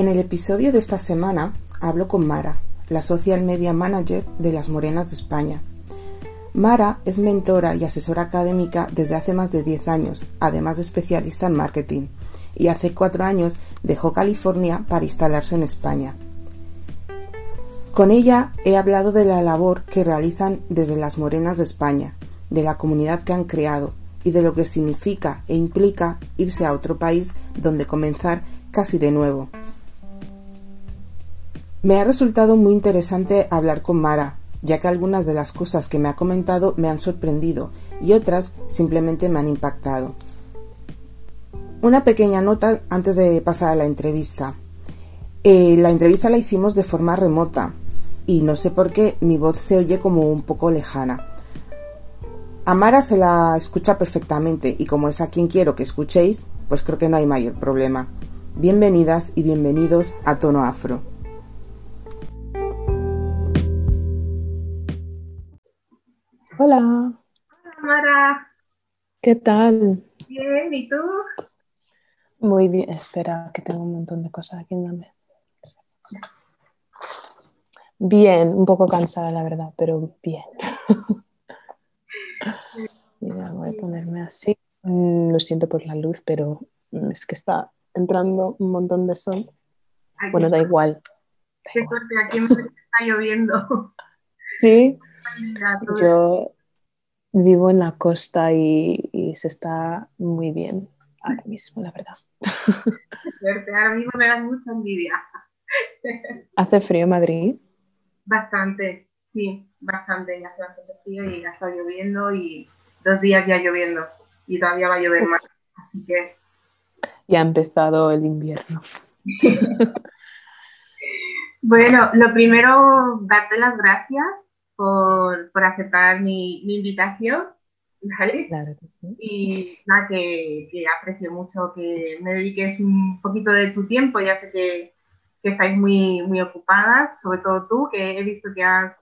En el episodio de esta semana hablo con Mara, la Social Media Manager de las Morenas de España. Mara es mentora y asesora académica desde hace más de 10 años, además de especialista en marketing, y hace 4 años dejó California para instalarse en España. Con ella he hablado de la labor que realizan desde las Morenas de España, de la comunidad que han creado y de lo que significa e implica irse a otro país donde comenzar casi de nuevo. Me ha resultado muy interesante hablar con Mara, ya que algunas de las cosas que me ha comentado me han sorprendido y otras simplemente me han impactado. Una pequeña nota antes de pasar a la entrevista. Eh, la entrevista la hicimos de forma remota y no sé por qué mi voz se oye como un poco lejana. A Mara se la escucha perfectamente y como es a quien quiero que escuchéis, pues creo que no hay mayor problema. Bienvenidas y bienvenidos a Tono Afro. Hola. Hola, Mara. ¿Qué tal? Bien, ¿y tú? Muy bien. Espera, que tengo un montón de cosas aquí. Dame. Bien, un poco cansada, la verdad, pero bien. Mira, voy a ponerme así. Mm, lo siento por la luz, pero mm, es que está entrando un montón de sol. bueno, da igual. Qué suerte, aquí me está lloviendo. Sí, yo vivo en la costa y, se está muy bien ahora mismo, la verdad. Suerte, ahora mismo me da mucha envidia. ¿Hace frío en Madrid? Bastante, sí, bastante. Ya hace bastante frío y ya está lloviendo y dos días ya lloviendo y todavía va a llover más. Así que. Ya ha empezado el invierno. bueno, lo primero, darte las gracias por, por aceptar mi, mi, invitación. ¿vale? Claro que sí. Y nada, que, que, aprecio mucho que me dediques un poquito de tu tiempo. Ya sé que, que estáis muy, muy ocupadas, sobre todo tú, que he visto que has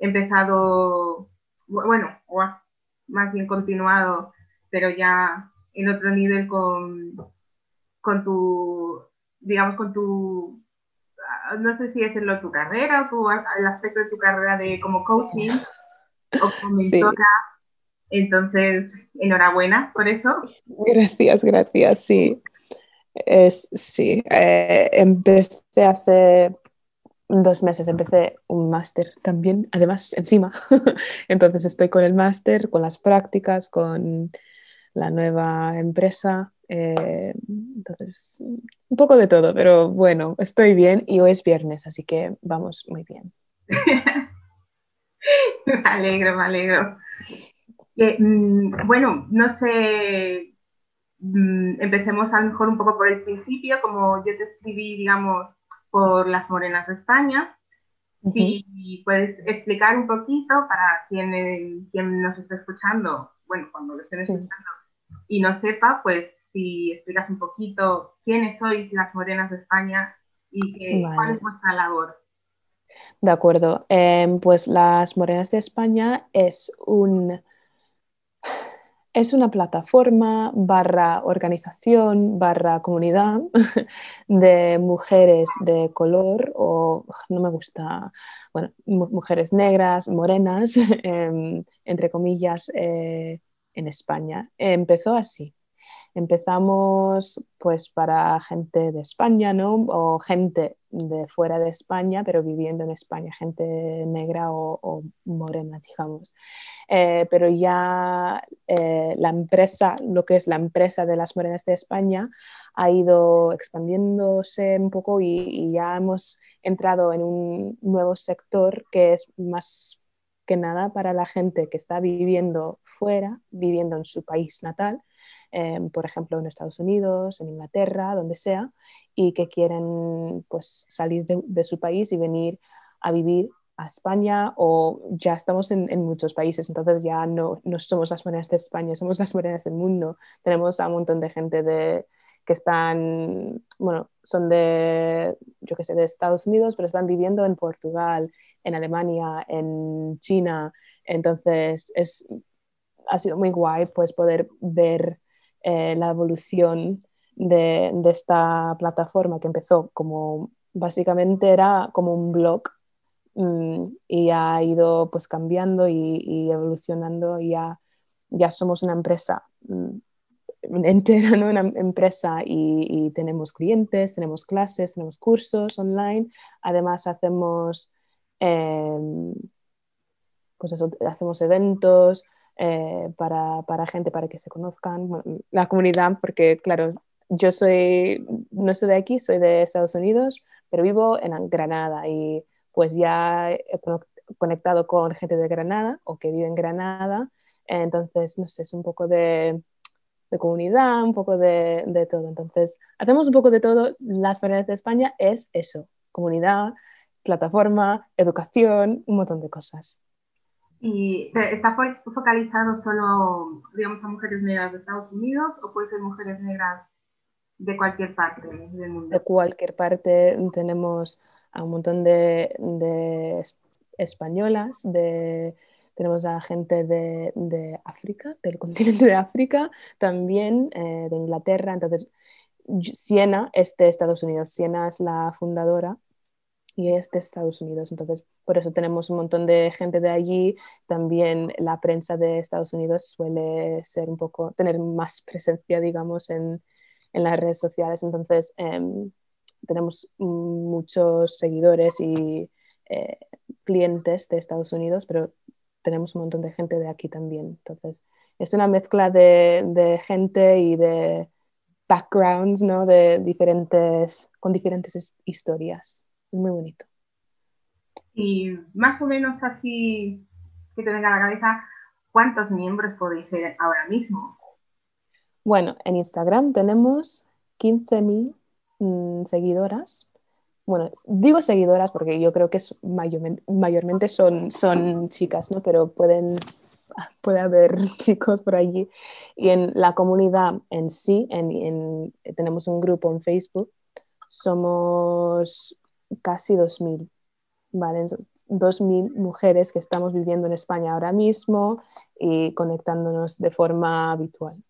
empezado, bueno, o has más bien continuado, pero ya en otro nivel con, con tu, digamos, con tu, no sé si decirlo, tu carrera o tu, el aspecto de tu carrera de como coaching o como mentora. Sí. Entonces, enhorabuena por eso. Gracias, gracias, sí. Es, sí, eh, empecé hace dos meses, empecé un máster también, además encima. Entonces estoy con el máster, con las prácticas, con la nueva empresa. Eh, entonces, un poco de todo, pero bueno, estoy bien y hoy es viernes, así que vamos muy bien. me alegro, me alegro. Eh, bueno, no sé, mm, empecemos a lo mejor un poco por el principio, como yo te escribí, digamos, por las Morenas de España. Uh -huh. Y puedes explicar un poquito para quien, quien nos está escuchando, bueno, cuando lo estén sí. escuchando y no sepa, pues si explicas un poquito quiénes sois las Morenas de España y vale. cuál es vuestra labor. De acuerdo, eh, pues las Morenas de España es un es una plataforma barra organización barra comunidad de mujeres de color o no me gusta, bueno, mujeres negras, morenas, eh, entre comillas, eh, en España. Empezó así. Empezamos pues para gente de España, ¿no? O gente de fuera de España, pero viviendo en España, gente negra o, morena, digamos. Eh, pero ya eh, la empresa, lo que es la empresa de las morenas de España, ha ido expandiéndose un poco y ya hemos entrado en un nuevo sector que es más que nada para la gente que está viviendo fuera, viviendo en su país natal, eh, por ejemplo en Estados Unidos, en Inglaterra, donde sea, y que quieren pues, salir de, de su país y venir a vivir a España o ya estamos en, en, muchos países, entonces ya no, no somos las morenas de España, somos las morenas del mundo. Tenemos a un montón de gente de, que están, bueno, son de, yo qué sé, de Estados Unidos, pero están viviendo en Portugal, en Alemania, en China. Entonces, es, ha sido muy guay pues poder ver eh, la evolución de, esta plataforma que empezó como básicamente era como un blog mm, y ha ido pues cambiando y, evolucionando y ya, ya somos una empresa mm, entera, ¿no? una empresa y, tenemos clientes, tenemos clases, tenemos cursos online, además hacemos, em, pues hacemos eventos eh, para, para, gente, para que se conozcan, la comunidad, porque claro, yo soy, no soy de aquí, soy de Estados Unidos, pero vivo en Granada y pues ya he conectado con gente de Granada o que vive en Granada, entonces, no sé, es un poco de, de comunidad, un poco de, de, todo. Entonces, hacemos un poco de todo. Las Feria de España es eso, comunidad, plataforma, educación, un montón de cosas. ¿Y está focalizado solo, digamos, a mujeres negras de Estados Unidos o puede ser mujeres negras de cualquier parte del mundo. De cualquier parte tenemos a un montón de, españolas, de, tenemos a gente de, África, del continente de África, también eh, de Inglaterra. Entonces, Siena es de Estados Unidos, Siena es la fundadora y es de Estados Unidos. Entonces, por eso tenemos un montón de gente de allí. También la prensa de Estados Unidos suele ser un poco, tener más presencia, digamos, en, en las redes sociales. Entonces, em, tenemos muchos seguidores y eh, clientes de Estados Unidos, pero tenemos un montón de gente de aquí también. Entonces, es una mezcla de, gente y de backgrounds, ¿no? De diferentes, con diferentes historias. Es muy bonito. Y más o menos así que te venga a la cabeza, ¿cuántos miembros podéis ser ahora mismo? Bueno, en Instagram tenemos 15.000 mm, seguidoras. Bueno, digo seguidoras porque yo creo que es mayormente, son, son chicas, ¿no? Pero pueden, puede haber chicos por allí. Y en la comunidad en sí, en, tenemos un grupo en Facebook, somos casi 2.000. ¿vale? 2.000 mujeres que estamos viviendo en España ahora mismo y conectándonos de forma habitual.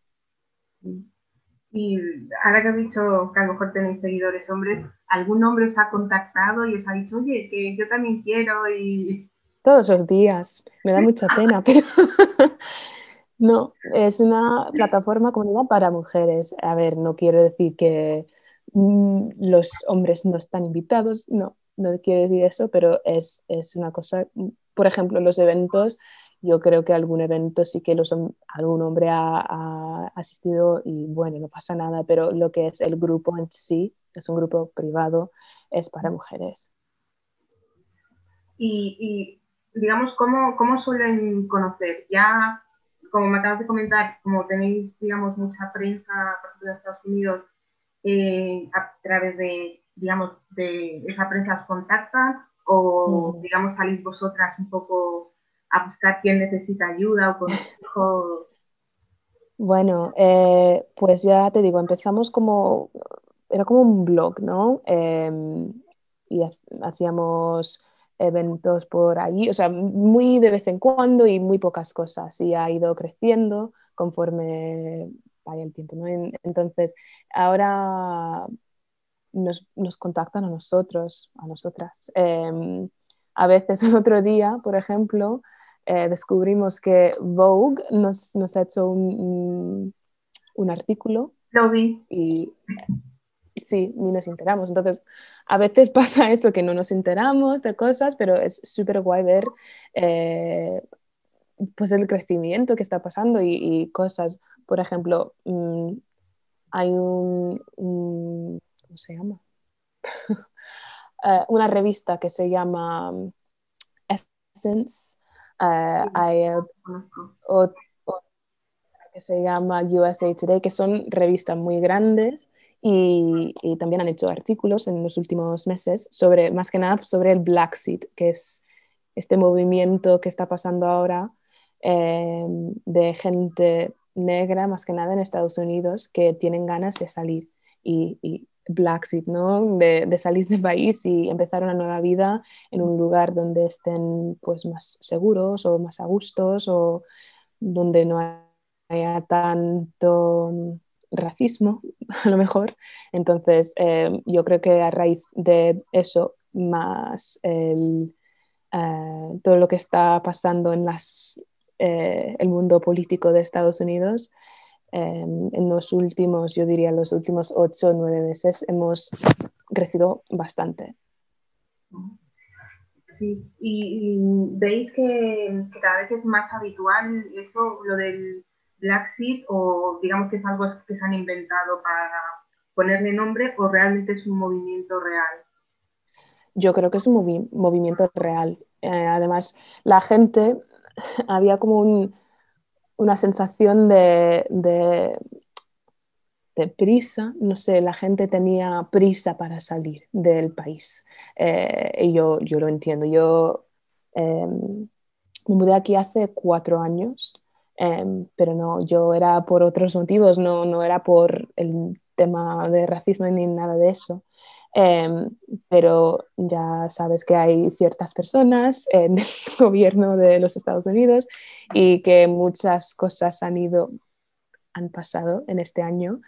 Y ahora que has dicho que a lo mejor tenéis seguidores hombres, ¿algún hombre os ha contactado y os ha dicho, oye, que yo también quiero y... Todos los días, me da mucha pena, pero no, es una plataforma comunidad para mujeres. A ver, no quiero decir que los hombres no están invitados, no, no quiero decir eso, pero es, es una cosa, por ejemplo, los eventos yo creo que algún evento sí que los, algún hombre ha, asistido y bueno, no pasa nada, pero lo que es el grupo en sí, es un grupo privado, es para mujeres. Y, digamos, ¿cómo, ¿cómo, suelen conocer? Ya, como me acabas de comentar, como tenéis, digamos, mucha prensa, por ejemplo, de Estados Unidos, eh, a través de, digamos, de esa prensa os contactan o, digamos, salís vosotras un poco a buscar quién necesita ayuda o consejo? Bueno, eh, pues ya te digo, empezamos como, era como un blog, ¿no? Em, y hacíamos eventos por ahí, o sea, muy de vez en cuando y muy pocas cosas, y ha ido creciendo conforme vaya el tiempo, ¿no? Entonces, ahora nos, contactan a nosotros, a nosotras. Em, a veces el otro día, por ejemplo, eh, descubrimos que Vogue nos, nos ha hecho un, un, artículo. Lo vi. Y sí, ni nos enteramos. Entonces, a veces pasa eso, que no nos enteramos de cosas, pero es súper guay ver eh, pues el crecimiento que está pasando y, cosas. Por ejemplo, mm, hay un, ¿cómo se llama? Eh, una revista que se llama Essence Uh, hay otra que se llama USA Today, que son revistas muy grandes y, también han hecho artículos en los últimos meses sobre, más que nada, sobre el Black Seed, que es este movimiento que está pasando ahora em, de gente negra, más que nada en Estados Unidos, que tienen ganas de salir y, Seed, ¿no? De, salir del país y empezar una nueva vida en un lugar donde estén pues más seguros o más a gustos o donde no haya tanto racismo, a lo mejor. Entonces, eh, yo creo que a raíz de eso, más el, eh, todo lo que está pasando en las, eh, el mundo político de Estados Unidos, en los últimos, yo diría, los últimos ocho o nueve meses hemos crecido bastante. Sí, y, veis que, que, cada vez es más habitual eso, lo del Black Seed o digamos que es algo que se han inventado para ponerle nombre o realmente es un movimiento real? Yo creo que es un movimiento real. Eh, además, la gente había como una sensación de, prisa, no sé, la gente tenía prisa para salir del país. Eh, y yo, yo lo entiendo. Yo em, me mudé aquí hace cuatro años Em, pero no, yo era por otros motivos, no, no era por el tema de racismo ni nada de eso. Em, pero ya sabes que hay ciertas personas en el gobierno de los Estados Unidos y que muchas cosas han ido, han pasado en este año,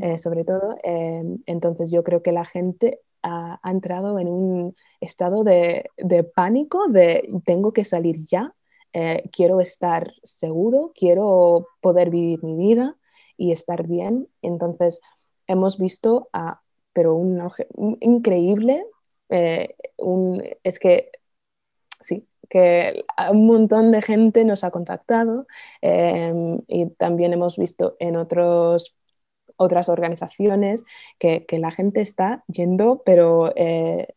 eh, sobre todo. Em, entonces yo creo que la gente ha, ha entrado en un estado de, de, pánico, de tengo que salir ya, eh, quiero estar seguro, quiero poder vivir mi vida y estar bien. Entonces, hemos visto a, pero un, increíble, eh, es que sí, que un montón de gente nos ha contactado em, y también hemos visto en otros otras organizaciones que, que, la gente está yendo, pero eh,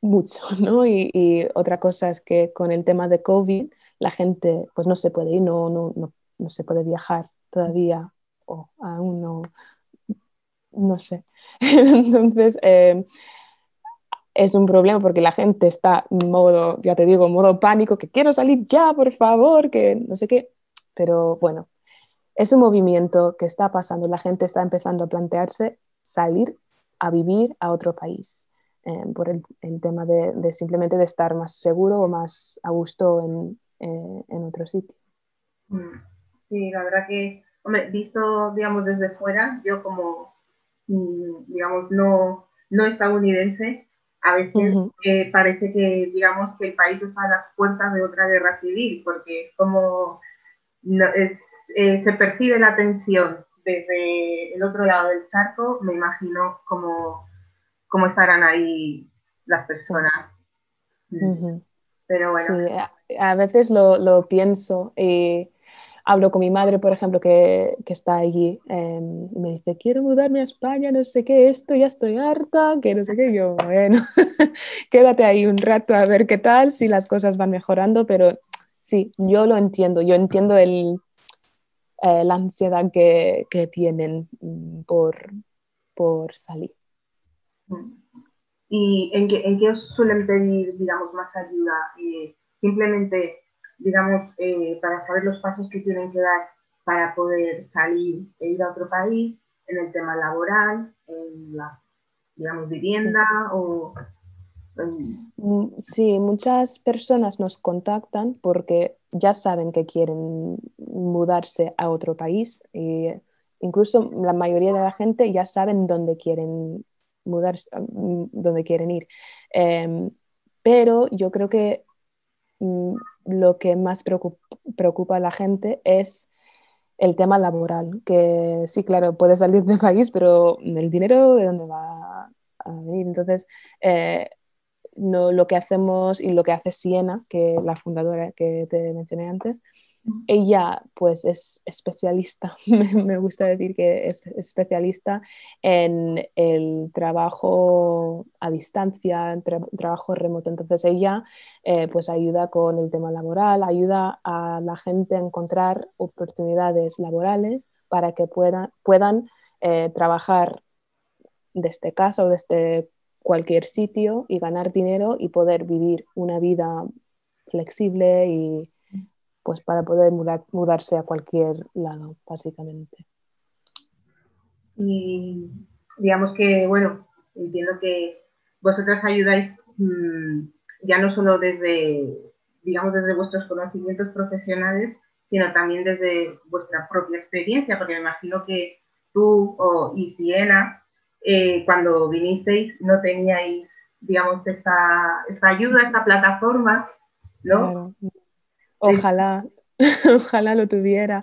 mucho, ¿no? Y, otra cosa es que con el tema de COVID la gente pues no se puede ir, no, no, no, no se puede viajar todavía o aún no, no sé. Entonces, eh, es un problema porque la gente está en modo, ya te digo, modo pánico, que quiero salir ya, por favor, que no sé qué. Pero bueno, es un movimiento que está pasando, la gente está empezando a plantearse salir a vivir a otro país. Eh, por el, tema de, simplemente de estar más seguro o más a gusto en, eh, en otro sitio. Mm. Sí, la verdad que, hombre, visto, digamos, desde fuera, yo como, digamos, no, no estadounidense, a veces eh, parece que, digamos, que el país está a las puertas de otra guerra civil, porque es como, es, se percibe la tensión desde el otro lado del charco, me imagino como cómo estarán ahí las personas. Pero bueno. Sí, a, veces lo, lo, pienso y hablo con mi madre, por ejemplo, que, que está allí em, y me dice, quiero mudarme a España, no sé qué, esto ya estoy harta, que no sé qué. yo, bueno, quédate ahí un rato a ver qué tal, si las cosas van mejorando, pero sí, yo lo entiendo, yo entiendo el, eh, la ansiedad que, que tienen mm, por, por salir. ¿Y en qué, en qué os suelen pedir, digamos, más ayuda? Eh, simplemente, digamos, eh, para saber los pasos que tienen que dar para poder salir e ir a otro país, en el tema laboral, en la, digamos, vivienda o... Mm, sí, muchas personas nos contactan porque ya saben que quieren mudarse a otro país y incluso la mayoría de la gente ya saben dónde quieren mudarse mm, donde quieren ir. Em, pero yo creo que lo que más preocupa, a la gente es el tema laboral, que sí, claro, puede salir del país, pero el dinero de dónde va a venir. Entonces, eh, no, lo que hacemos y lo que hace Siena, que la fundadora que te mencioné antes, ella pues es especialista, me gusta decir que es especialista en el trabajo a distancia, trabajo remoto. Entonces ella eh, pues ayuda con el tema laboral, ayuda a la gente a encontrar oportunidades laborales para que puedan, eh, trabajar desde casa o desde cualquier sitio y ganar dinero y poder vivir una vida flexible y pues para poder mudarse a cualquier lado, básicamente. Y digamos que, bueno, entiendo que vosotros ayudáis mm, ya no solo desde, digamos, desde vuestros conocimientos profesionales, sino también desde vuestra propia experiencia, porque me imagino que tú o, y Siena, eh, cuando vinisteis, no teníais, digamos, esta, esta ayuda, esta plataforma, ¿no? Ojalá, ojalá lo tuviera.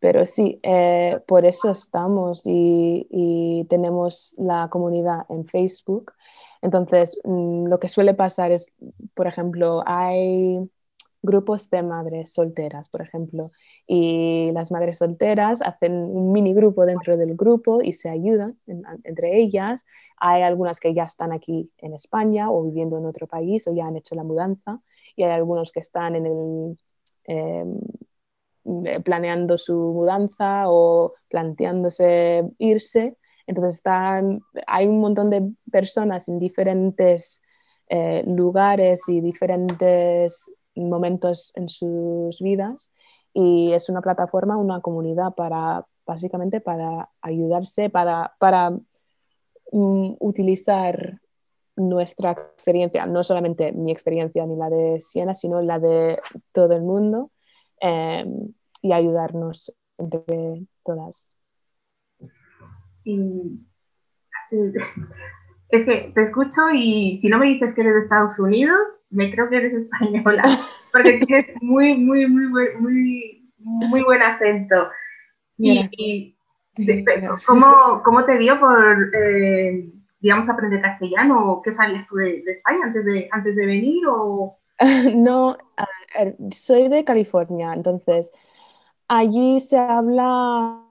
Pero sí, eh, por eso estamos y, tenemos la comunidad en Facebook. Entonces, mm, lo que suele pasar es, por ejemplo, hay grupos de madres solteras, por ejemplo, y las madres solteras hacen un mini grupo dentro del grupo y se ayudan entre ellas. Hay algunas que ya están aquí en España o viviendo en otro país o ya han hecho la mudanza y hay algunos que están en el... Em, eh, planeando su mudanza o planteándose irse. Entonces están, hay un montón de personas en diferentes eh, lugares y diferentes momentos en sus vidas y es una plataforma, una comunidad para básicamente para ayudarse, para, para mm, utilizar nuestra experiencia, no solamente mi experiencia ni la de Siena, sino la de todo el mundo Em, y ayudarnos entre todas. Y, es que te escucho y si no me dices que eres de Estados Unidos, me creo que eres española, porque tienes muy, muy, muy, muy, muy buen acento. Y, ¿cómo, ¿cómo, te dio por, eh, digamos, aprender castellano? ¿Qué sabías tú de, de, España antes de, antes de venir? O... no, soy de California, entonces allí se habla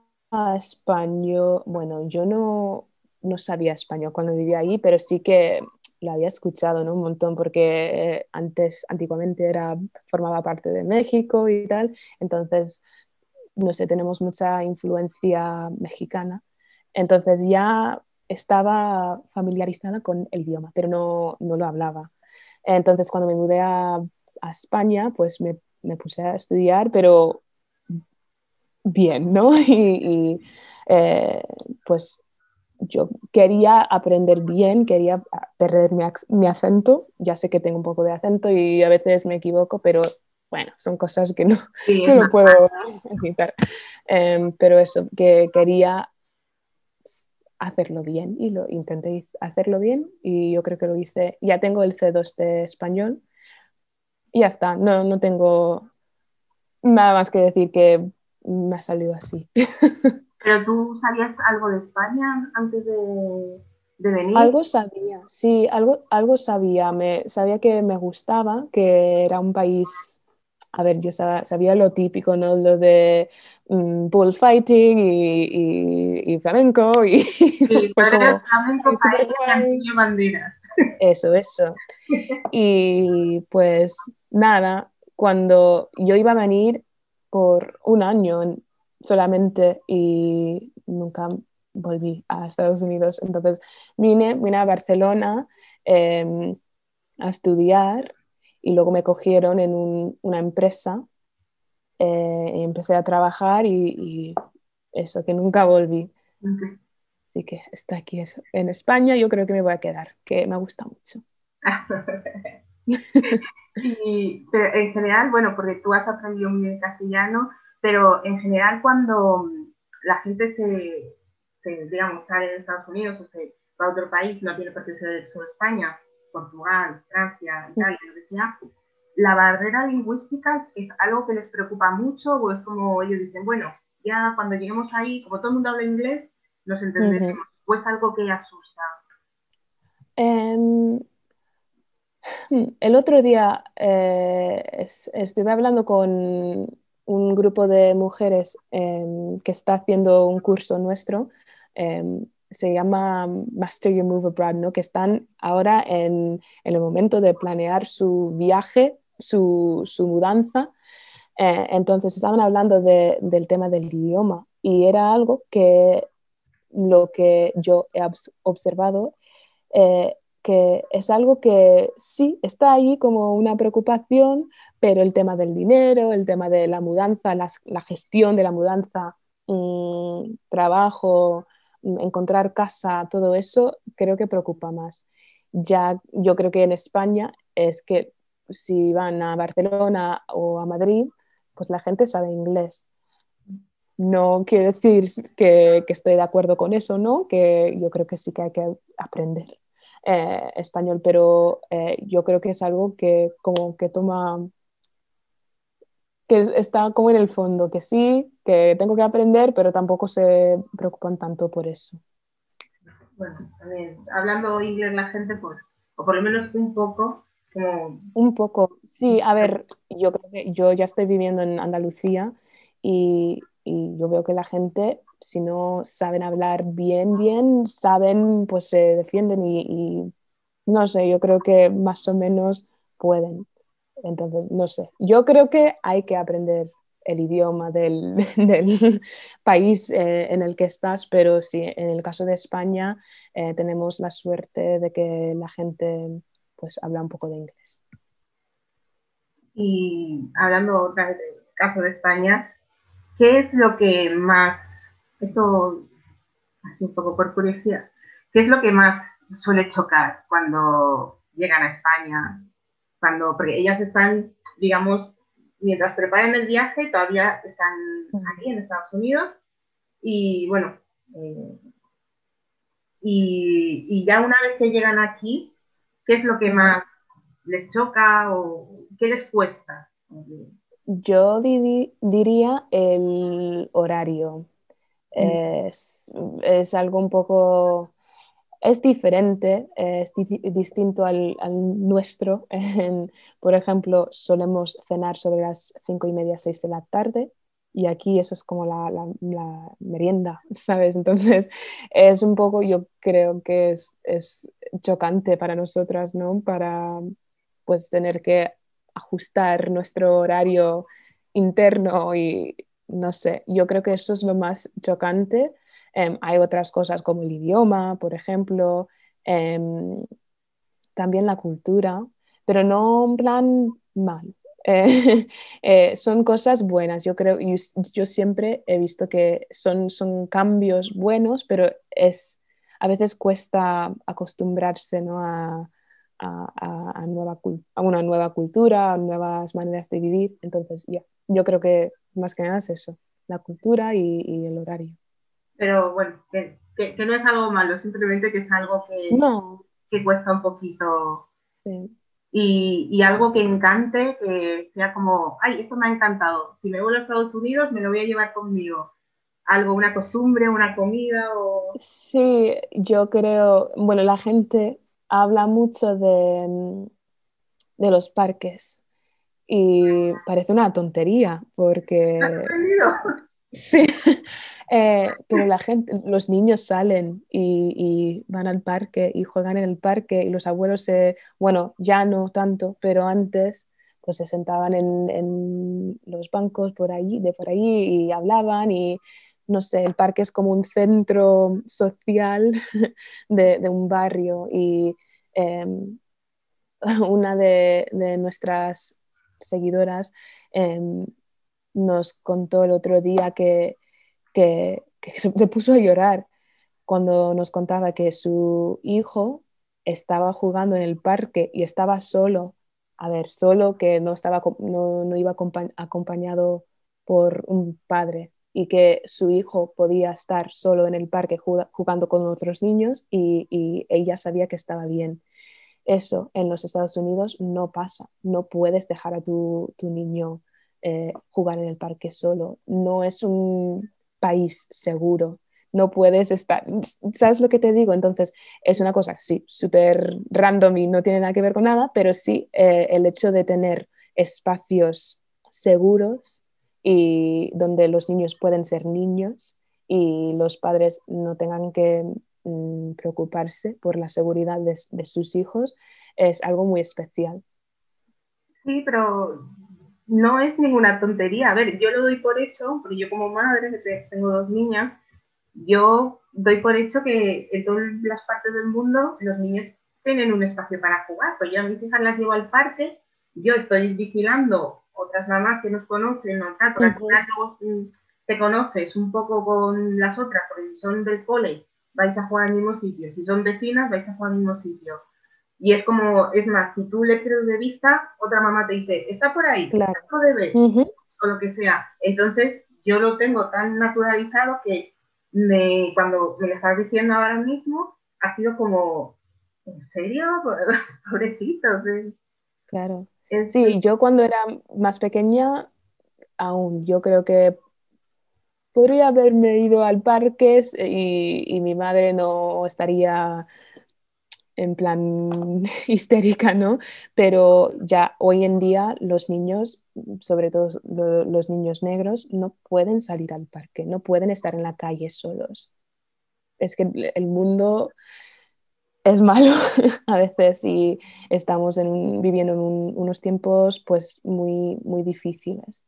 español. Bueno, yo no, no sabía español cuando vivía allí, pero sí que lo había escuchado ¿no? un montón porque eh, antes, antiguamente era, formaba parte de México y tal, entonces, no sé, tenemos mucha influencia mexicana. Entonces ya estaba familiarizada con el idioma, pero no, no lo hablaba. Entonces, cuando me mudé a a España, pues me, me, puse a estudiar, pero bien, ¿no? Y, eh, pues yo quería aprender bien, quería perder mi, mi, acento, ya sé que tengo un poco de acento y a veces me equivoco, pero bueno, son cosas que no, no puedo evitar. Em, pero eso, que quería hacerlo bien y lo intenté hacerlo bien y yo creo que lo hice. Ya tengo el C2 de español, y ya está, no, no tengo nada más que decir que me ha salido así. ¿Pero tú sabías algo de España antes de, venir? Algo sabía, sí, algo, algo sabía. Me, sabía que me gustaba, que era un país, a ver, yo sabía, lo típico, ¿no? Lo de bullfighting y, y, flamenco. Y sí, flamenco, y banderas. Eso, eso. Y pues nada, cuando yo iba a venir por un año solamente y nunca volví a Estados Unidos. Entonces vine, vine a Barcelona em, a estudiar y luego me cogieron en una empresa eh, y empecé a trabajar y, eso, que nunca volví. Así que está aquí en España, yo creo que me voy a quedar, que me gusta mucho. y en general, bueno, porque tú has aprendido muy bien castellano, pero en general cuando la gente se, digamos, sale de Estados Unidos o se va a otro país, no tiene por qué ser solo España, Portugal, Francia, Italia, lo que sea, la barrera lingüística es algo que les preocupa mucho o es como ellos dicen, bueno, ya cuando lleguemos ahí, como todo el mundo habla inglés, nos entenderemos, o es algo que asusta. Em, el otro día eh, estuve hablando con un grupo de mujeres em, que está haciendo un curso nuestro, em, se llama Master Your Move Abroad, ¿no? que están ahora en, el momento de planear su viaje, su, mudanza. Eh, entonces estaban hablando del tema del idioma y era algo que lo que yo he observado eh, que es algo que sí está ahí como una preocupación, pero el tema del dinero, el tema de la mudanza, la gestión de la mudanza, mm, trabajo, mm, encontrar casa, todo eso, creo que preocupa más. Ya yo creo que en España es que si van a Barcelona o a Madrid, pues la gente sabe inglés. no quiere decir que, estoy de acuerdo con eso, ¿no? Que yo creo que sí que hay que aprender eh, español, pero eh, yo creo que es algo que como que toma, que está como en el fondo, que sí, que tengo que aprender, pero tampoco se preocupan tanto por eso. Bueno, hablando inglés la gente, pues, o por lo menos un poco, como... Un poco, sí, a ver, yo creo que yo ya estoy viviendo en Andalucía y, y yo veo que la gente, si no saben hablar bien, bien, saben, pues se defienden y, no sé, yo creo que más o menos pueden. Entonces, no sé, yo creo que hay que aprender el idioma del, del país eh, en el que estás, pero sí, en el caso de España eh, tenemos la suerte de que la gente pues habla un poco de inglés. Y hablando otra vez del caso de España, ¿qué es lo que más, esto así un poco por curiosidad, qué es lo que más suele chocar cuando llegan a España? Cuando, porque ellas están, digamos, mientras preparan el viaje, todavía están aquí en Estados Unidos y bueno, eh, y, y, ya una vez que llegan aquí, ¿qué es lo que más les choca o qué les cuesta? Yo diría el horario. Mm. Es, algo un poco, es diferente, es distinto al, nuestro. por ejemplo, solemos cenar sobre las cinco y media, seis de la tarde y aquí eso es como la, merienda, ¿sabes? Entonces es un poco, yo creo que es, es chocante para nosotras, ¿no? Para pues tener que ajustar nuestro horario interno y no sé, yo creo que eso es lo más chocante. Em, hay otras cosas como el idioma, por ejemplo, em, también la cultura, pero no en plan mal. Eh, eh, son cosas buenas, yo creo, yo, yo siempre he visto que son, son cambios buenos, pero es, a veces cuesta acostumbrarse ¿no? a, a, nueva, a una nueva cultura, a nuevas maneras de vivir. Entonces, ya, yo creo que más que nada es eso, la cultura y, el horario. Pero bueno, que, que, no es algo malo, simplemente que es algo que, que cuesta un poquito. Y, y, algo que encante, que sea como, ay, esto me ha encantado. Si me vuelvo a Estados Unidos, me lo voy a llevar conmigo. Algo, una costumbre, una comida o... Sí, yo creo, bueno, la gente habla mucho de, de los parques y parece una tontería porque... Sí, eh, pero la gente, los niños salen y, van al parque y juegan en el parque y los abuelos se, bueno, ya no tanto, pero antes pues se sentaban en, en los bancos por allí, de por allí y hablaban y no sé, el parque es como un centro social de, de un barrio y Em, una de, nuestras seguidoras em, nos contó el otro día que, se, puso a llorar cuando nos contaba que su hijo estaba jugando en el parque y estaba solo, a ver, solo que no, estaba, no, iba acompañado por un padre y que su hijo podía estar solo en el parque jugando con otros niños y, ella sabía que estaba bien. Eso en los Estados Unidos no pasa, no puedes dejar a tu, niño eh, jugar en el parque solo, no es un país seguro, no puedes estar, ¿sabes lo que te digo? Entonces es una cosa, sí, súper random y no tiene nada que ver con nada, pero sí eh, el hecho de tener espacios seguros y donde los niños pueden ser niños y los padres no tengan que mm, preocuparse por la seguridad de, sus hijos es algo muy especial. Sí, pero no es ninguna tontería. A ver, yo lo doy por hecho, porque yo como madre, que tengo dos niñas, yo doy por hecho que en todas las partes del mundo los niños tienen un espacio para jugar. Pues yo a mis hijas las llevo al parque, yo estoy vigilando otras mamás que nos conocen, ¿no? te conoces un poco con las otras, porque si son del cole, vais a jugar al mismo sitio, si son vecinas, vais a jugar al mismo sitio. Y es como, es más, si tú le pierdes de vista, otra mamá te dice, está por ahí, claro. de ver, o lo que sea. Entonces, yo lo tengo tan naturalizado que me, cuando me lo estás diciendo ahora mismo, ha sido como, ¿en serio? Pobrecitos. Claro. Sí, yo cuando era más pequeña, aún yo creo que podría haberme ido al parque y, mi madre no estaría en plan histérica, ¿no? Pero ya hoy en día los niños, sobre todo los niños negros, no pueden salir al parque, no pueden estar en la calle solos. Es que el mundo es malo a veces y estamos viviendo en unos tiempos pues muy, muy difíciles.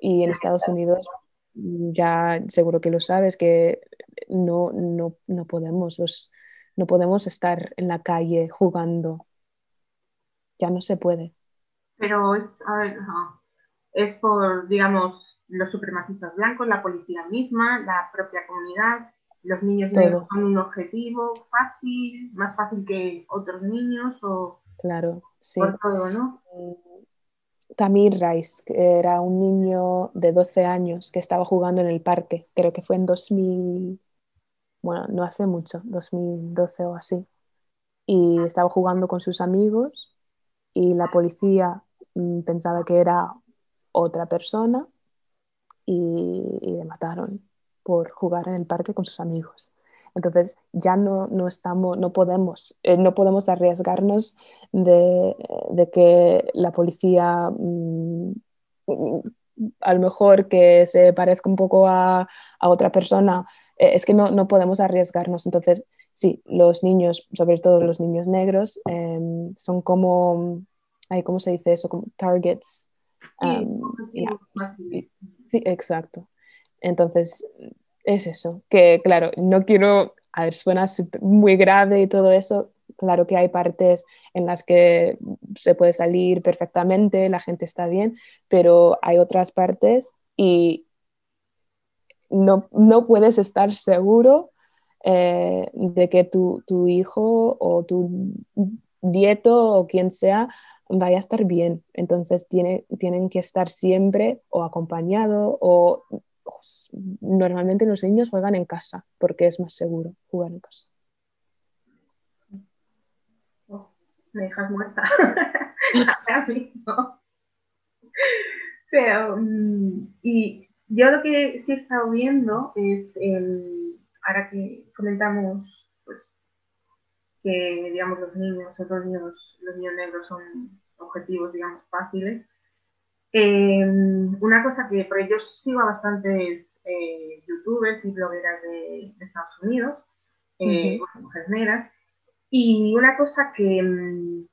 Y en Estados Unidos ya seguro que lo sabes, que no, no, no podemos, los, no podemos estar en la calle jugando. Ya no se puede. Pero es, es por, digamos, los supremacistas blancos, la policía misma, la propia comunidad, los niños son un objetivo fácil, más fácil que otros niños o claro, sí. por todo, ¿no? Tamir Rice, que era un niño de 12 años que estaba jugando en el parque, creo que fue en 2000, bueno, no hace mucho, 2012 o así, y estaba jugando con sus amigos y la policía mm, pensaba que era otra persona y, le mataron por jugar en el parque con sus amigos. Entonces ya no, no estamos, no podemos, eh, no podemos arriesgarnos de, que la policía mm, a lo mejor que se parezca un poco a, a otra persona, eh, es que no, no, podemos arriesgarnos. Entonces, sí, los niños, sobre todo los niños negros, em, son como, ¿cómo se dice eso? Como targets. sí, sí, exacto. Entonces, es eso, que claro, no quiero, a ver, suena muy grave y todo eso, claro que hay partes en las que se puede salir perfectamente, la gente está bien, pero hay otras partes y no, puedes estar seguro eh, de que tu, tu, hijo o tu nieto o quien sea vaya a estar bien. Entonces tiene, tienen que estar siempre o acompañado o normalmente los niños juegan en casa porque es más seguro jugar en casa. Oh, me dejas muerta. Mm, y yo lo que sí he estado viendo es, ahora que comentamos pues, que digamos los niños, los niños, los niños negros son objetivos digamos fáciles, Em, una cosa que, por ello sigo a bastantes eh, youtubers y blogueras de, Estados Unidos, eh, mujeres negras, y una cosa que, em,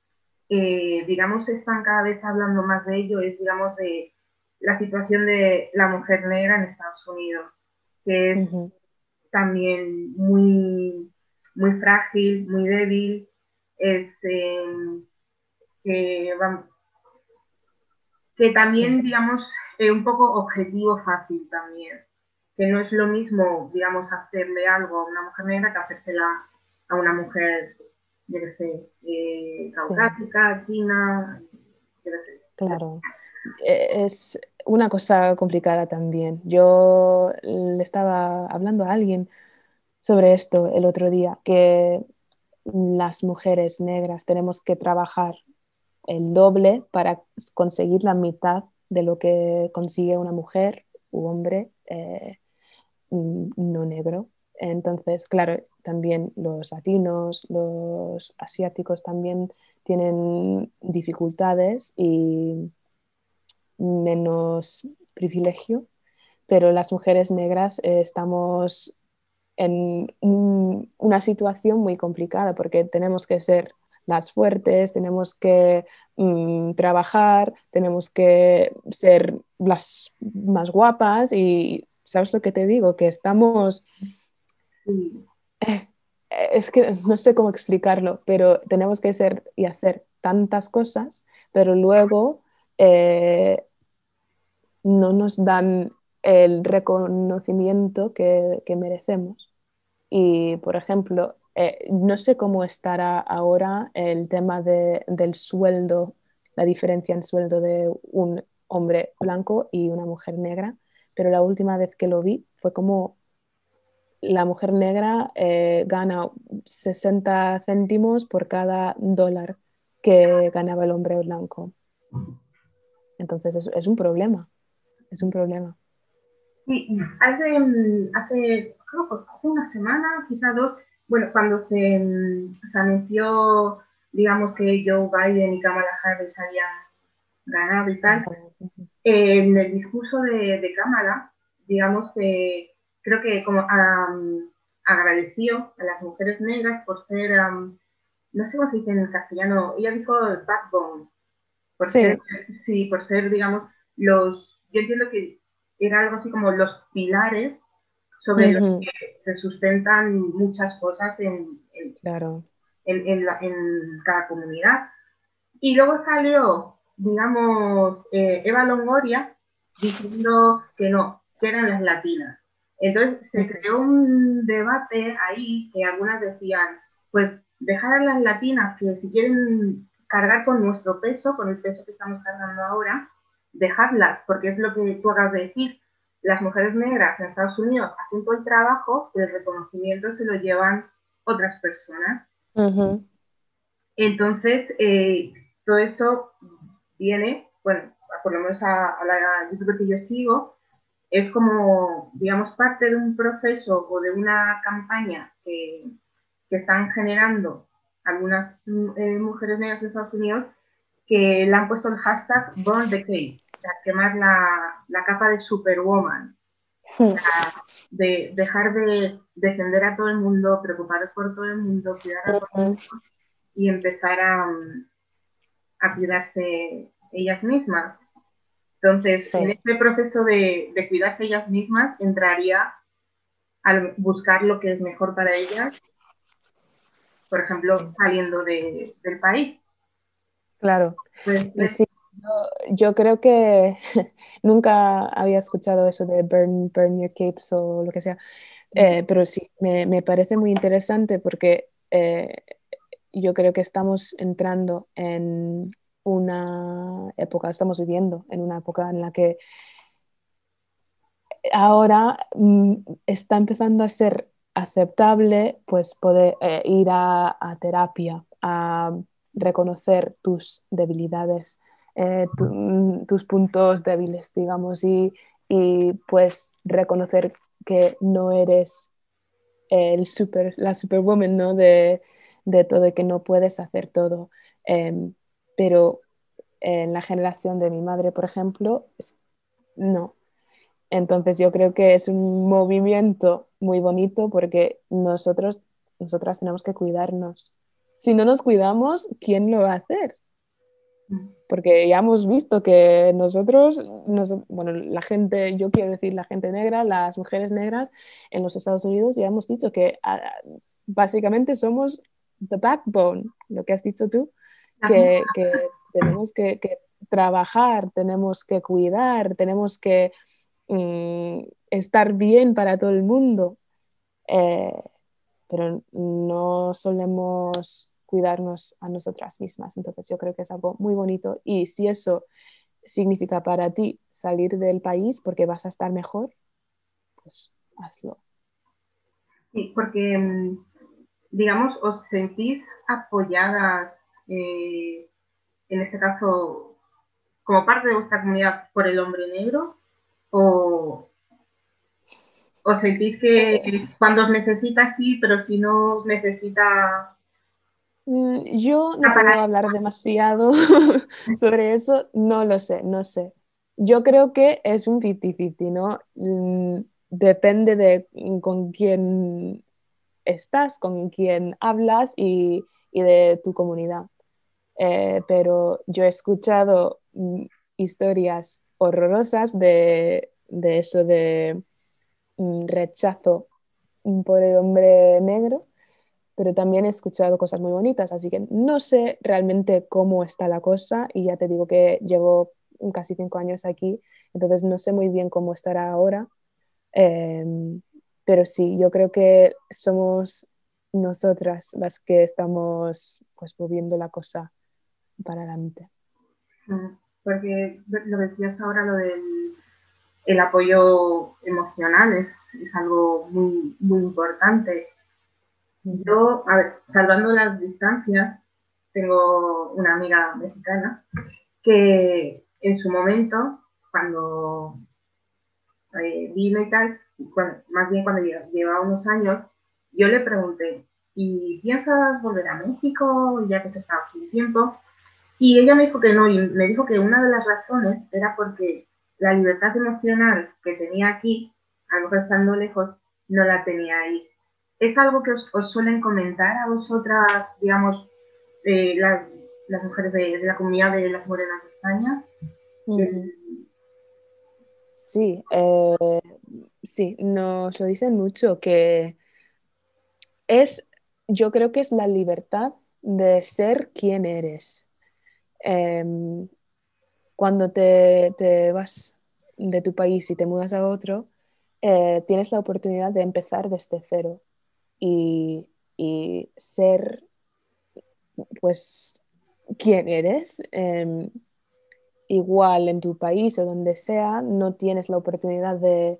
eh, digamos, están cada vez hablando más de ello es, digamos, de la situación de la mujer negra en Estados Unidos, que es también muy, muy frágil, muy débil, es em, que, vamos, que también, digamos, es un poco objetivo fácil también, que no es lo mismo, digamos, hacerle algo a una mujer negra que hacérsela a una mujer, yo qué sé, eh, caucásica, china, yo sé. Claro, es una cosa complicada también. Yo le estaba hablando a alguien sobre esto el otro día, que las mujeres negras tenemos que trabajar el doble para conseguir la mitad de lo que consigue una mujer u hombre eh, no negro. Entonces, claro, también los latinos, los asiáticos también tienen dificultades y menos privilegio, pero las mujeres negras eh, estamos en una situación muy complicada porque tenemos que ser las fuertes, tenemos que mm, trabajar, tenemos que ser las más guapas y ¿sabes lo que te digo? Que estamos... Eh, es que no sé cómo explicarlo, pero tenemos que ser y hacer tantas cosas, pero luego eh, no nos dan el reconocimiento que, merecemos. Y, por ejemplo, eh, no sé cómo estará ahora el tema del sueldo, la diferencia en sueldo de un hombre blanco y una mujer negra, pero la última vez que lo vi fue como la mujer negra eh, gana 60 céntimos por cada dólar que ganaba el hombre blanco. Entonces es, es un problema, es un problema. Sí, hace, hace, hace una semana, quizá dos, bueno, cuando se, se, anunció, digamos, que Joe Biden y Kamala Harris habían ganado y tal, en el discurso de, de Kamala, digamos, eh, creo que como agradeció a las mujeres negras por ser, no sé cómo se dice en castellano, ella dijo backbone, por sí. ser, sí, por ser, digamos, los, yo entiendo que era algo así como los pilares sobre los que se sustentan muchas cosas en, en, claro. en, en, cada comunidad. Y luego salió, digamos, eh, Eva Longoria diciendo que no, que eran las latinas. Entonces se creó un debate ahí que algunas decían, pues dejar a las latinas que si quieren cargar con nuestro peso, con el peso que estamos cargando ahora, dejarlas, porque es lo que tú acabas de decir. Las mujeres negras en Estados Unidos hacen todo el trabajo, pero el reconocimiento se lo llevan otras personas. Entonces, eh, todo eso viene, bueno, por lo menos a, a la youtuber que yo sigo, es como, digamos, parte de un proceso o de una campaña que, que están generando algunas eh, mujeres negras en Estados Unidos que le han puesto el hashtag Burn the Cave, o sea, quemar la, la capa de Superwoman, o sea, de dejar de defender a todo el mundo, preocuparos por todo el mundo, cuidar a todo el mundo y empezar a, a cuidarse ellas mismas. Entonces, sí. en este proceso de, de, cuidarse ellas mismas, entraría a buscar lo que es mejor para ellas, por ejemplo, saliendo de, del país. Claro. Pues, sí, yo, yo, creo que nunca había escuchado eso de burn, burn your capes o lo que sea, eh, pero sí, me, me, parece muy interesante porque eh, yo creo que estamos entrando en una época, estamos viviendo en una época en la que ahora mm, está empezando a ser aceptable pues poder eh, ir a, a, terapia, a reconocer tus debilidades, eh, tu, mm, tus puntos débiles, digamos, y, y, pues reconocer que no eres el super, la superwoman ¿no? de, de todo y que no puedes hacer todo. Eh, pero en la generación de mi madre, por ejemplo, no. Entonces yo creo que es un movimiento muy bonito porque nosotros, nosotras tenemos que cuidarnos. Si no nos cuidamos, ¿quién lo va a hacer? Porque ya hemos visto que nosotros, nos, bueno, la gente, yo quiero decir la gente negra, las mujeres negras en los Estados Unidos, ya hemos dicho que básicamente somos the backbone, lo que has dicho tú, que, que tenemos que, que, trabajar, tenemos que cuidar, tenemos que mm, estar bien para todo el mundo, eh, pero no solemos cuidarnos a nosotras mismas. Entonces yo creo que es algo muy bonito y si eso significa para ti salir del país porque vas a estar mejor, pues hazlo. Sí, porque mm, digamos, os sentís apoyadas eh, en este caso, como parte de vuestra comunidad por el hombre negro? ¿O, o sentís que cuando os necesita sí, pero si no os necesita... Mm, yo no puedo hablar demasiado sobre eso, no lo sé, no sé. Yo creo que es un 50-50, ¿no? Mm, depende de con quién estás, con quién hablas y, y de tu comunidad. Eh, pero yo he escuchado mm, historias horrorosas de, de eso de mm, rechazo por el hombre negro, pero también he escuchado cosas muy bonitas, así que no sé realmente cómo está la cosa y ya te digo que llevo casi cinco años aquí, entonces no sé muy bien cómo estará ahora, eh, pero sí, yo creo que somos nosotras las que estamos pues moviendo la cosa para adelante. Porque lo decías ahora, lo del el apoyo emocional es, es algo muy, muy importante. Yo, a ver, salvando las distancias, tengo una amiga mexicana que en su momento, cuando eh, vino y tal, más bien cuando llevaba unos años, yo le pregunté, ¿y piensas volver a México ya que se está aquí un tiempo? Y ella me dijo que no, y me dijo que una de las razones era porque la libertad emocional que tenía aquí, a lo mejor estando lejos, no la tenía ahí. ¿Es algo que os, suelen comentar a vosotras, digamos, eh, las, mujeres de, la comunidad de las morenas de España? Sí, eh, sí, nos lo dicen mucho, que es, yo creo que es la libertad de ser quien eres. Em, cuando te, vas de tu país y te mudas a otro, eh, tienes la oportunidad de empezar desde cero y, ser pues quien eres. Em, igual en tu país o donde sea, no tienes la oportunidad de,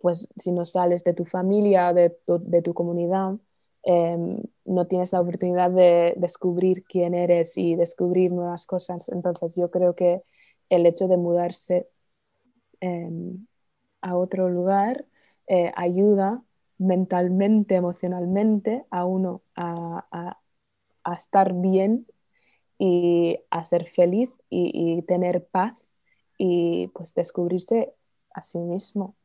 pues si no sales de tu familia, de tu, de tu comunidad, em, no tienes la oportunidad de descubrir quién eres y descubrir nuevas cosas. Entonces yo creo que el hecho de mudarse em, a otro lugar eh, ayuda mentalmente, emocionalmente a uno a, a estar bien y a ser feliz y, tener paz y pues descubrirse a sí mismo.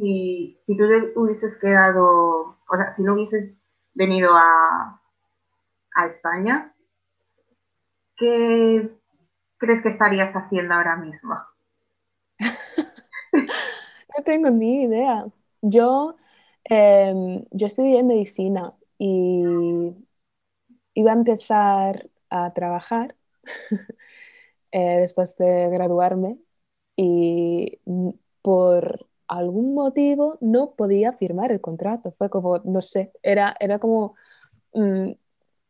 Y si tú hubieses quedado, o sea, si no hubieses venido a, a España, ¿qué crees que estarías haciendo ahora mismo? no tengo ni idea. Yo, em, yo estudié medicina y iba a empezar a trabajar eh, después de graduarme y por algún motivo no podía firmar el contrato. Fue como, no sé, era, era como, mm,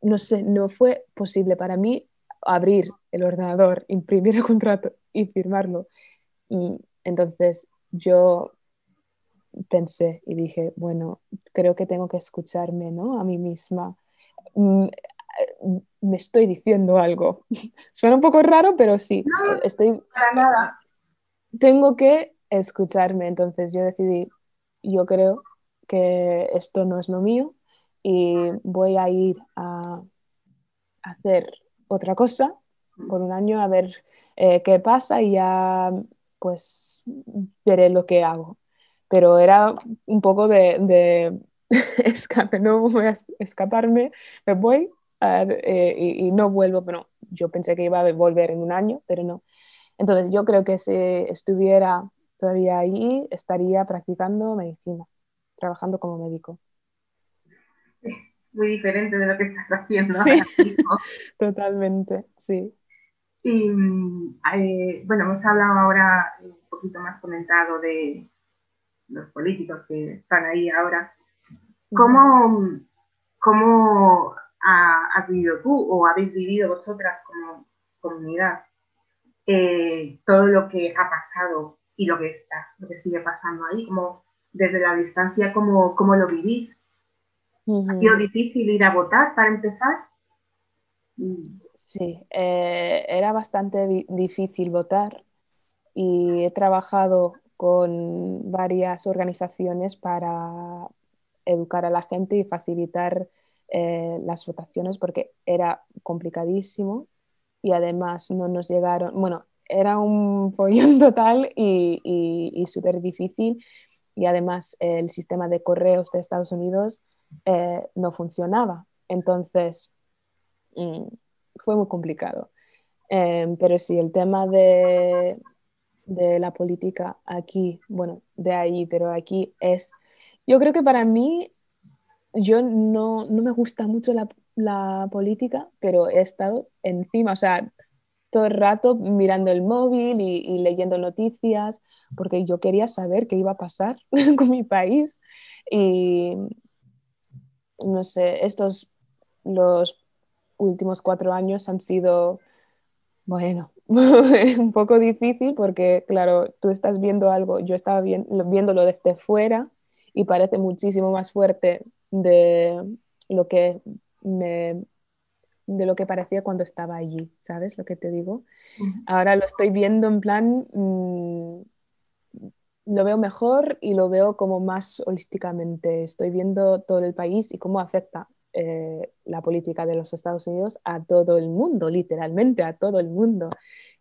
no sé, no fue posible para mí abrir el ordenador, imprimir el contrato y firmarlo. Mm, entonces yo pensé y dije, bueno, creo que tengo que escucharme ¿no? a mí misma. Mm, me estoy diciendo algo. Suena un poco raro, pero sí, estoy... Para nada. Tengo que escucharme, entonces yo decidí, yo creo que esto no es lo mío y voy a ir a hacer otra cosa por un año a ver eh, qué pasa y ya pues veré lo que hago. Pero era un poco de, escape, no voy a escaparme, me voy eh, y, no vuelvo, pero yo pensé que iba a volver en un año, pero no. Entonces yo creo que si estuviera todavía ahí, estaría practicando medicina, trabajando como médico. Muy diferente de lo que estás haciendo. Totalmente, sí. Y eh, bueno, hemos hablado ahora un poquito más comentado de los políticos que están ahí ahora. ¿Cómo, cómo has vivido tú o habéis vivido vosotras como comunidad eh, todo lo que ha pasado y lo que está, lo que sigue pasando ahí, como desde la distancia, ¿cómo, cómo lo vivís? ¿Ha sido difícil ir a votar para empezar? Sí, eh, era bastante difícil votar y he trabajado con varias organizaciones para educar a la gente y facilitar eh, las votaciones porque era complicadísimo y además no nos llegaron, bueno, era un follón total y, súper difícil y además el sistema de correos de Estados Unidos eh, no funcionaba. Entonces, mm, fue muy complicado. Em, pero sí, el tema de, la política aquí, bueno, de ahí, pero aquí es, yo creo que para mí yo no, me gusta mucho la, política, pero he estado encima, o sea, todo el rato mirando el móvil y, leyendo noticias, porque yo quería saber qué iba a pasar con mi país. Y no sé, estos, los últimos cuatro años han sido Bueno, un poco difícil porque, claro, tú estás viendo algo, yo estaba viéndolo desde fuera y parece muchísimo más fuerte de lo que me de lo que parecía cuando estaba allí, ¿sabes lo que te digo? Ahora lo estoy viendo en plan, mm, lo veo mejor y lo veo como más holísticamente. Estoy viendo todo el país y cómo afecta eh, la política de los Estados Unidos a todo el mundo, literalmente a todo el mundo.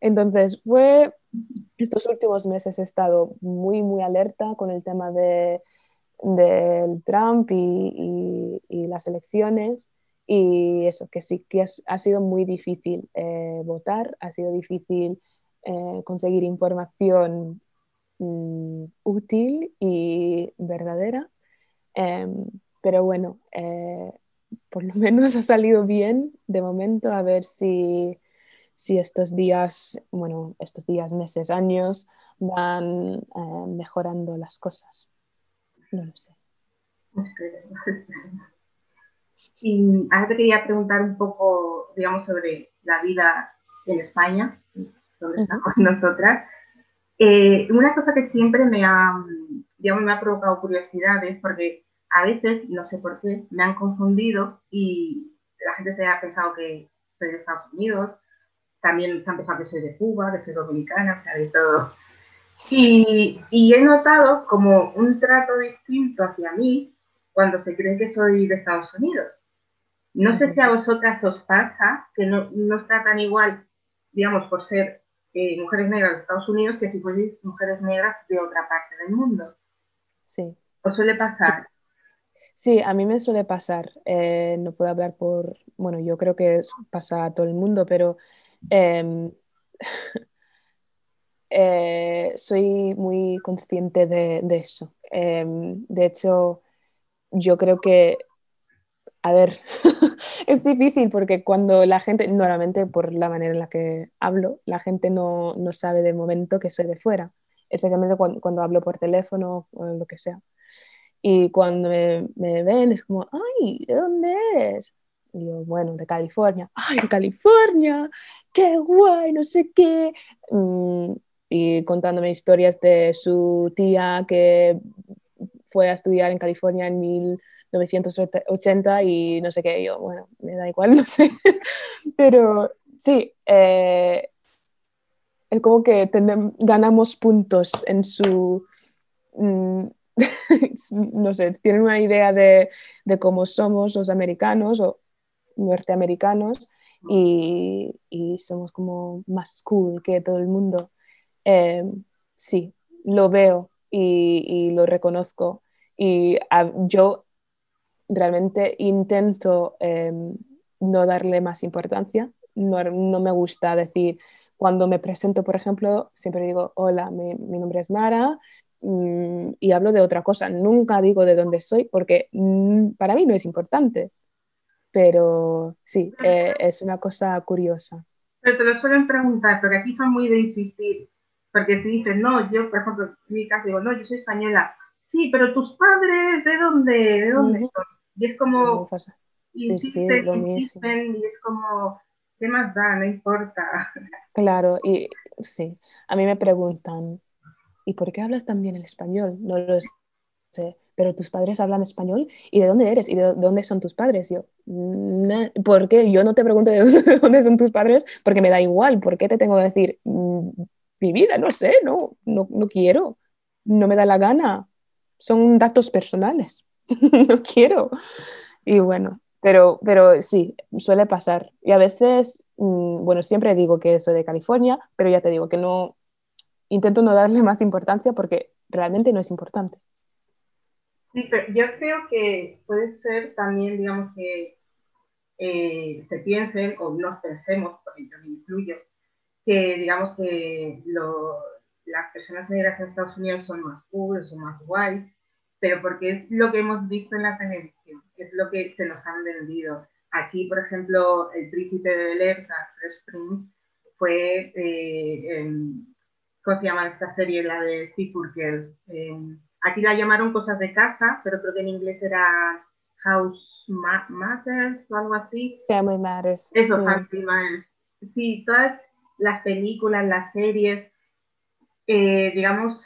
Entonces, fue, estos últimos meses he estado muy, muy alerta con el tema de, del Trump y, las elecciones. Y eso, que sí que ha sido muy difícil eh, votar, ha sido difícil eh, conseguir información mm, útil y verdadera. Em, pero bueno, por lo menos ha salido bien de momento, a ver si, estos días, bueno, estos días, meses, años van eh, mejorando las cosas. No lo sé. Y ahora te quería preguntar un poco, digamos, sobre la vida en España, donde estamos nosotras. Eh, una cosa que siempre me ha, digamos, me ha provocado curiosidad es porque a veces, no sé por qué, me han confundido y la gente se ha pensado que soy de Estados Unidos, también se han pensado que soy de Cuba, que soy dominicana, o sea, de todo. Y, y, he notado como un trato distinto hacia mí cuando se cree que soy de Estados Unidos. No sé si a vosotras os pasa que no nos tratan igual, digamos, por ser eh, mujeres negras de Estados Unidos que si fuerais mujeres negras de otra parte del mundo. Sí. ¿Os suele pasar? Sí, a mí me suele pasar. Eh, no puedo hablar por, bueno, yo creo que pasa a todo el mundo, pero em, eh, soy muy consciente de, eso. Em, de hecho, yo creo que, a ver, es difícil porque cuando la gente, normalmente por la manera en la que hablo, la gente no, sabe de momento que soy de fuera, especialmente cuando, cuando hablo por teléfono o lo que sea. Y cuando me, ven es como, ay, ¿de dónde es? Y yo, bueno, de California. ¡Ay, de California! ¡Qué guay! No sé qué. Mm, y contándome historias de su tía que fue a estudiar en California en 1980 y no sé qué. yo, bueno, me da igual, no sé. Pero sí, eh, es como que ganamos puntos en su... Mm, no sé, tienen una idea de, cómo somos los americanos o norteamericanos y, somos como más cool que todo el mundo. Em, sí, lo veo y, lo reconozco y yo realmente intento em, no darle más importancia. No, no, me gusta decir, cuando me presento, por ejemplo, siempre digo, hola, mi, mi nombre es Mara, Mm, y hablo de otra cosa. Nunca digo de dónde soy porque mm, para mí no es importante. Pero sí, eh, es una cosa curiosa. Pero te lo suelen preguntar, porque aquí son muy de insistir. Porque si dices, no, yo, por ejemplo, en mi caso digo, no, yo soy española. Sí, pero tus padres, ¿de dónde? ¿De dónde son? Y es como. Sí, sí, lo mismo. y es como, ¿qué más da? No importa. Claro, y sí, a mí me preguntan, ¿y por qué hablas tan bien el español? No lo sé, pero tus padres hablan español y de dónde eres y de dónde son tus padres. Yo, ¿por qué? Yo no te pregunto de dónde son tus padres porque me da igual. ¿Por qué te tengo que decir mm, mi vida? No sé, no, no, no quiero, no me da la gana. Son datos personales, no quiero. Y bueno, pero, pero sí, suele pasar. Y a veces, mm, bueno, siempre digo que soy de California, pero ya te digo que no, intento no darle más importancia porque realmente no es importante. Sí, pero yo creo que puede ser también, digamos, que eh, se piensen o nos pensemos, porque yo me incluyo, que digamos que las personas negras en Estados Unidos son más cool, son más guay, pero porque es lo que hemos visto en la televisión, es lo que se nos han vendido. Aquí, por ejemplo, el príncipe de Bel Air, Spring, fue eh, ¿cómo se llama esta serie? La de Seafood Girls. Eh, aquí la llamaron Cosas de Casa, pero creo que en inglés era House Matters o algo así. Family Matters. Eso, Family Matters. Sí, todas las películas, las series, eh, digamos,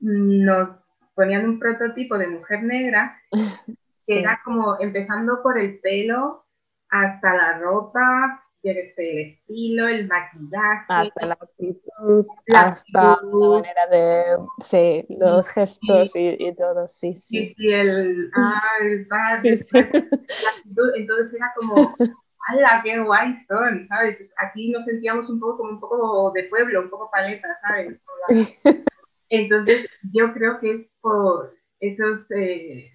nos ponían un prototipo de mujer negra que era como empezando por el pelo hasta la ropa, el estilo, el maquillaje. Hasta la actitud, hasta la manera de, sí, los gestos y, todo, sí, sí. Sí, el, ah, el padre, entonces era como, ¡hala, qué guay son! ¿Sabes? Aquí nos sentíamos un poco como un poco de pueblo, un poco paleta, ¿sabes? Entonces yo creo que es por esos, eh,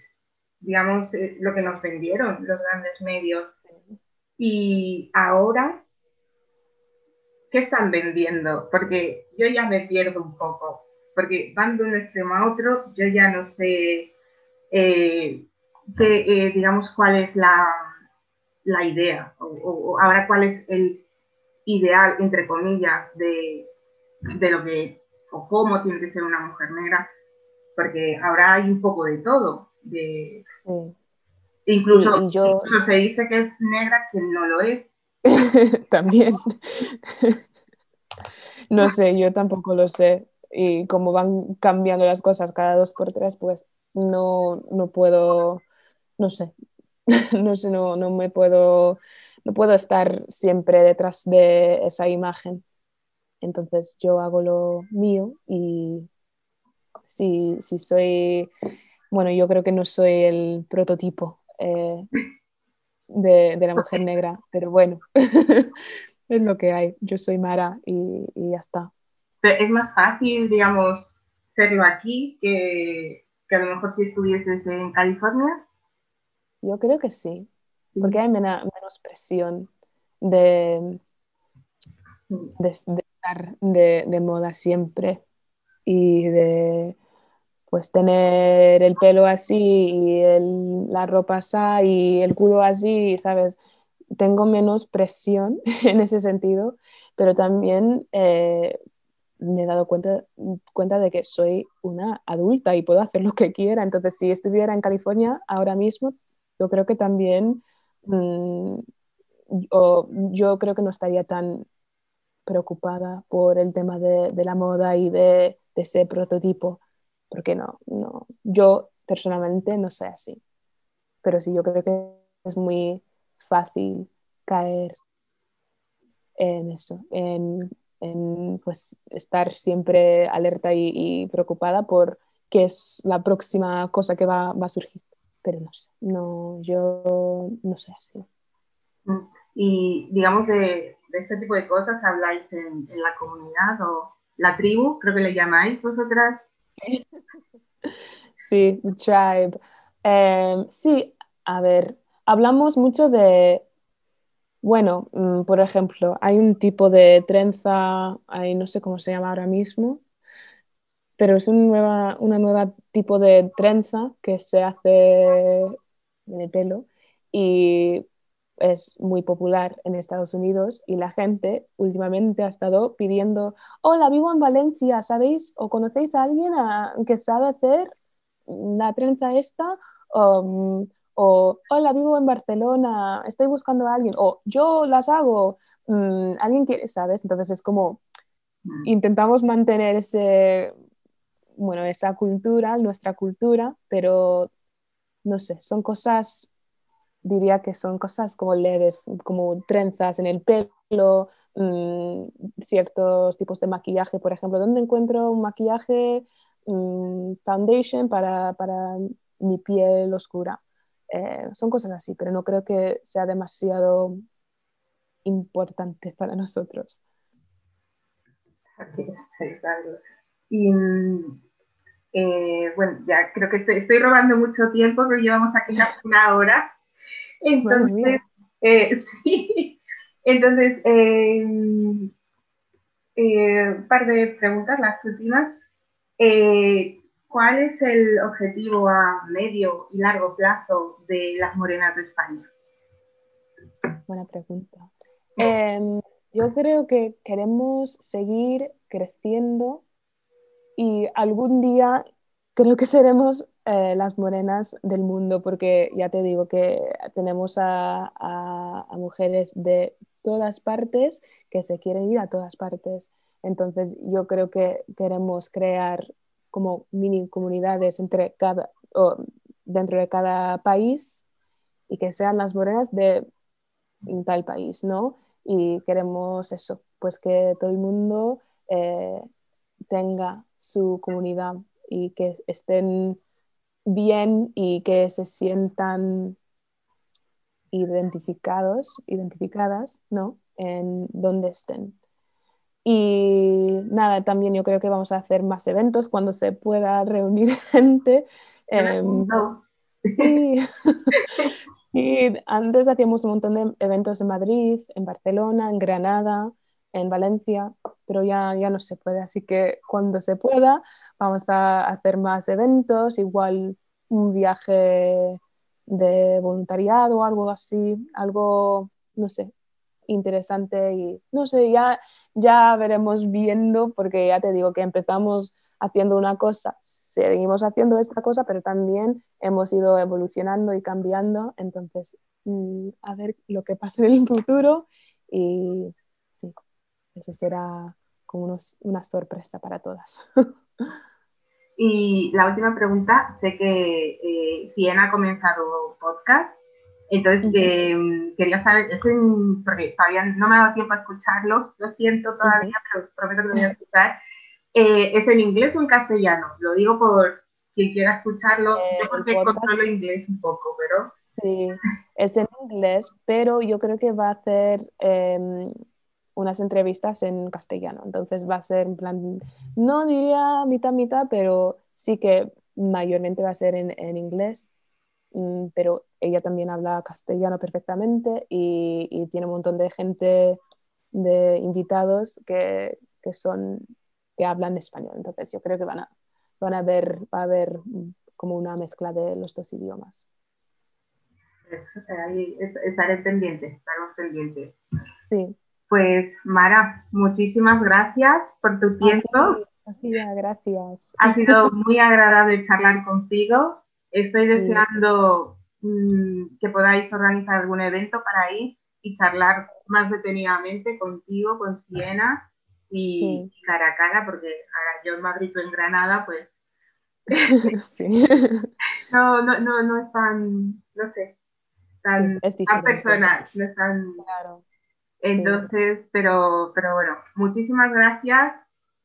digamos, eh, lo que nos vendieron los grandes medios y ahora, ¿qué están vendiendo? Porque yo ya me pierdo un poco, porque van de un extremo a otro, yo ya no sé, eh, digamos, cuál es la, idea, o, ahora cuál es el ideal, entre comillas, de, lo que, o cómo tiene que ser una mujer negra, porque ahora hay un poco de todo, de, Incluso, se dice que es negra quien no lo es. También. no sé, yo tampoco lo sé. Y como van cambiando las cosas cada dos por tres, pues no, no puedo, no sé, no sé, no, no me puedo, no puedo estar siempre detrás de esa imagen. Entonces yo hago lo mío y si, si soy, bueno, yo creo que no soy el prototipo eh, de, la mujer negra, pero bueno, es lo que hay. Yo soy Mara y, ya está. es más fácil, digamos, serlo aquí que, a lo mejor si estuvieses en California. Yo creo que sí, porque hay menos presión de, de, estar de, moda siempre y de pues tener el pelo así y la ropa así y el culo así, ¿sabes? Tengo menos presión en ese sentido, pero también eh, me he dado cuenta, cuenta de que soy una adulta y puedo hacer lo que quiera. Entonces, si estuviera en California ahora mismo, yo creo que también, mm, yo creo que no estaría tan preocupada por el tema de, la moda y de, de ese prototipo porque no, no, yo personalmente no soy así, pero sí yo creo que es muy fácil caer en eso, en, pues estar siempre alerta y, preocupada por qué es la próxima cosa que va, a surgir. Pero no sé, no, yo no sé así. Mm. Y digamos de, este tipo de cosas habláis en, en, la comunidad o la tribu, creo que le llamáis vosotras. Sí, tribe. Em, sí, a ver, hablamos mucho de, bueno, mm, por ejemplo, hay un tipo de trenza, ahí no sé cómo se llama ahora mismo, pero es un nueva, una nueva tipo de trenza que se hace en el pelo y es muy popular en Estados Unidos y la gente últimamente ha estado pidiendo, hola, vivo en Valencia, ¿sabéis o conocéis a alguien que sabe hacer la trenza esta? o, hola, vivo en Barcelona, estoy buscando a alguien, o yo las hago, mm, alguien quiere, ¿sabes? Entonces es como, mm. intentamos mantener ese, bueno, esa cultura, nuestra cultura, pero no sé, son cosas diría que son cosas como leves, como trenzas en el pelo, mm, ciertos tipos de maquillaje, por ejemplo, ¿dónde encuentro un maquillaje mm, foundation para, mi piel oscura? Eh, son cosas así, pero no creo que sea demasiado importante para nosotros. Y mm, eh, bueno, ya creo que estoy, estoy, robando mucho tiempo, pero llevamos aquí una hora. Entonces, eh, sí. Entonces, un eh, eh, par de preguntas, las últimas. ¿Cuál es el objetivo a medio y largo plazo de las morenas de España? Buena pregunta. Em, yo creo que queremos seguir creciendo y algún día creo que seremos eh, las morenas del mundo, porque ya te digo que tenemos a, mujeres de todas partes que se quieren ir a todas partes. Entonces yo creo que queremos crear como mini comunidades entre cada, o dentro de cada país y que sean las morenas de tal país, ¿no? Y queremos eso, pues que todo el mundo eh, tenga su comunidad y que estén bien y que se sientan identificados, identificadas, ¿no? En donde estén. Y nada, también yo creo que vamos a hacer más eventos cuando se pueda reunir gente. Em, y antes hacíamos un montón de eventos en Madrid, en Barcelona, en Granada, en Valencia, pero ya, ya no se puede. Así que cuando se pueda, vamos a hacer más eventos, igual un viaje de voluntariado o algo así, algo, no sé, interesante y no sé, ya, ya veremos viendo, porque ya te digo que empezamos haciendo una cosa, seguimos haciendo esta cosa, pero también hemos ido evolucionando y cambiando, entonces mm, a ver lo que pasa en el futuro y sí, eso será como una sorpresa para todas. Y la última pregunta, sé que eh, Siena ha comenzado podcast, entonces eh, quería saber, es porque todavía no me ha dado tiempo a escucharlo, lo siento todavía, pero prometo que lo voy a escuchar. Eh, ¿Es en inglés o en castellano? Lo digo por quien quiera escucharlo, yo porque controlo inglés un poco, pero... Sí, es en inglés, pero yo creo que va a hacer em, unas entrevistas en castellano. Entonces va a ser en plan, no diría mitad, mitad, pero sí que mayormente va a ser en, inglés. Mm, pero ella también habla castellano perfectamente y, tiene un montón de gente, de invitados que, son, que hablan español. Entonces yo creo que van a, van a ver, va a haber como una mezcla de los dos idiomas. estaré pendiente, estaremos pendientes. Sí. Pues Mara, muchísimas gracias por tu tiempo. gracias. Ha sido muy agradable charlar contigo. Estoy deseando mm, que podáis organizar algún evento para ir y charlar más detenidamente contigo, con Siena y cara a cara, porque ahora yo en Madrid o en Granada, pues no, no, no, no es tan, no sé, tan, tan personal, no es tan... Claro entonces, pero, pero bueno, muchísimas gracias.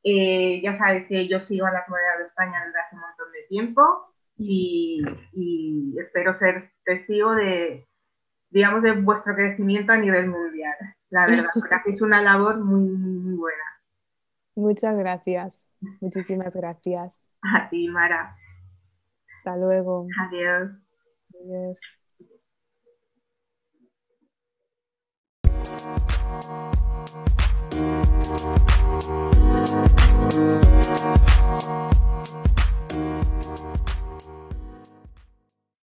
Eh, ya sabes que yo sigo a la comunidad de España desde hace un montón de tiempo y, espero ser testigo de, digamos, de vuestro crecimiento a nivel mundial. La verdad, porque hacéis una labor muy, muy buena. Muchas gracias. Muchísimas gracias. A ti, Mara. Hasta luego. Adiós. Adiós. Thank you.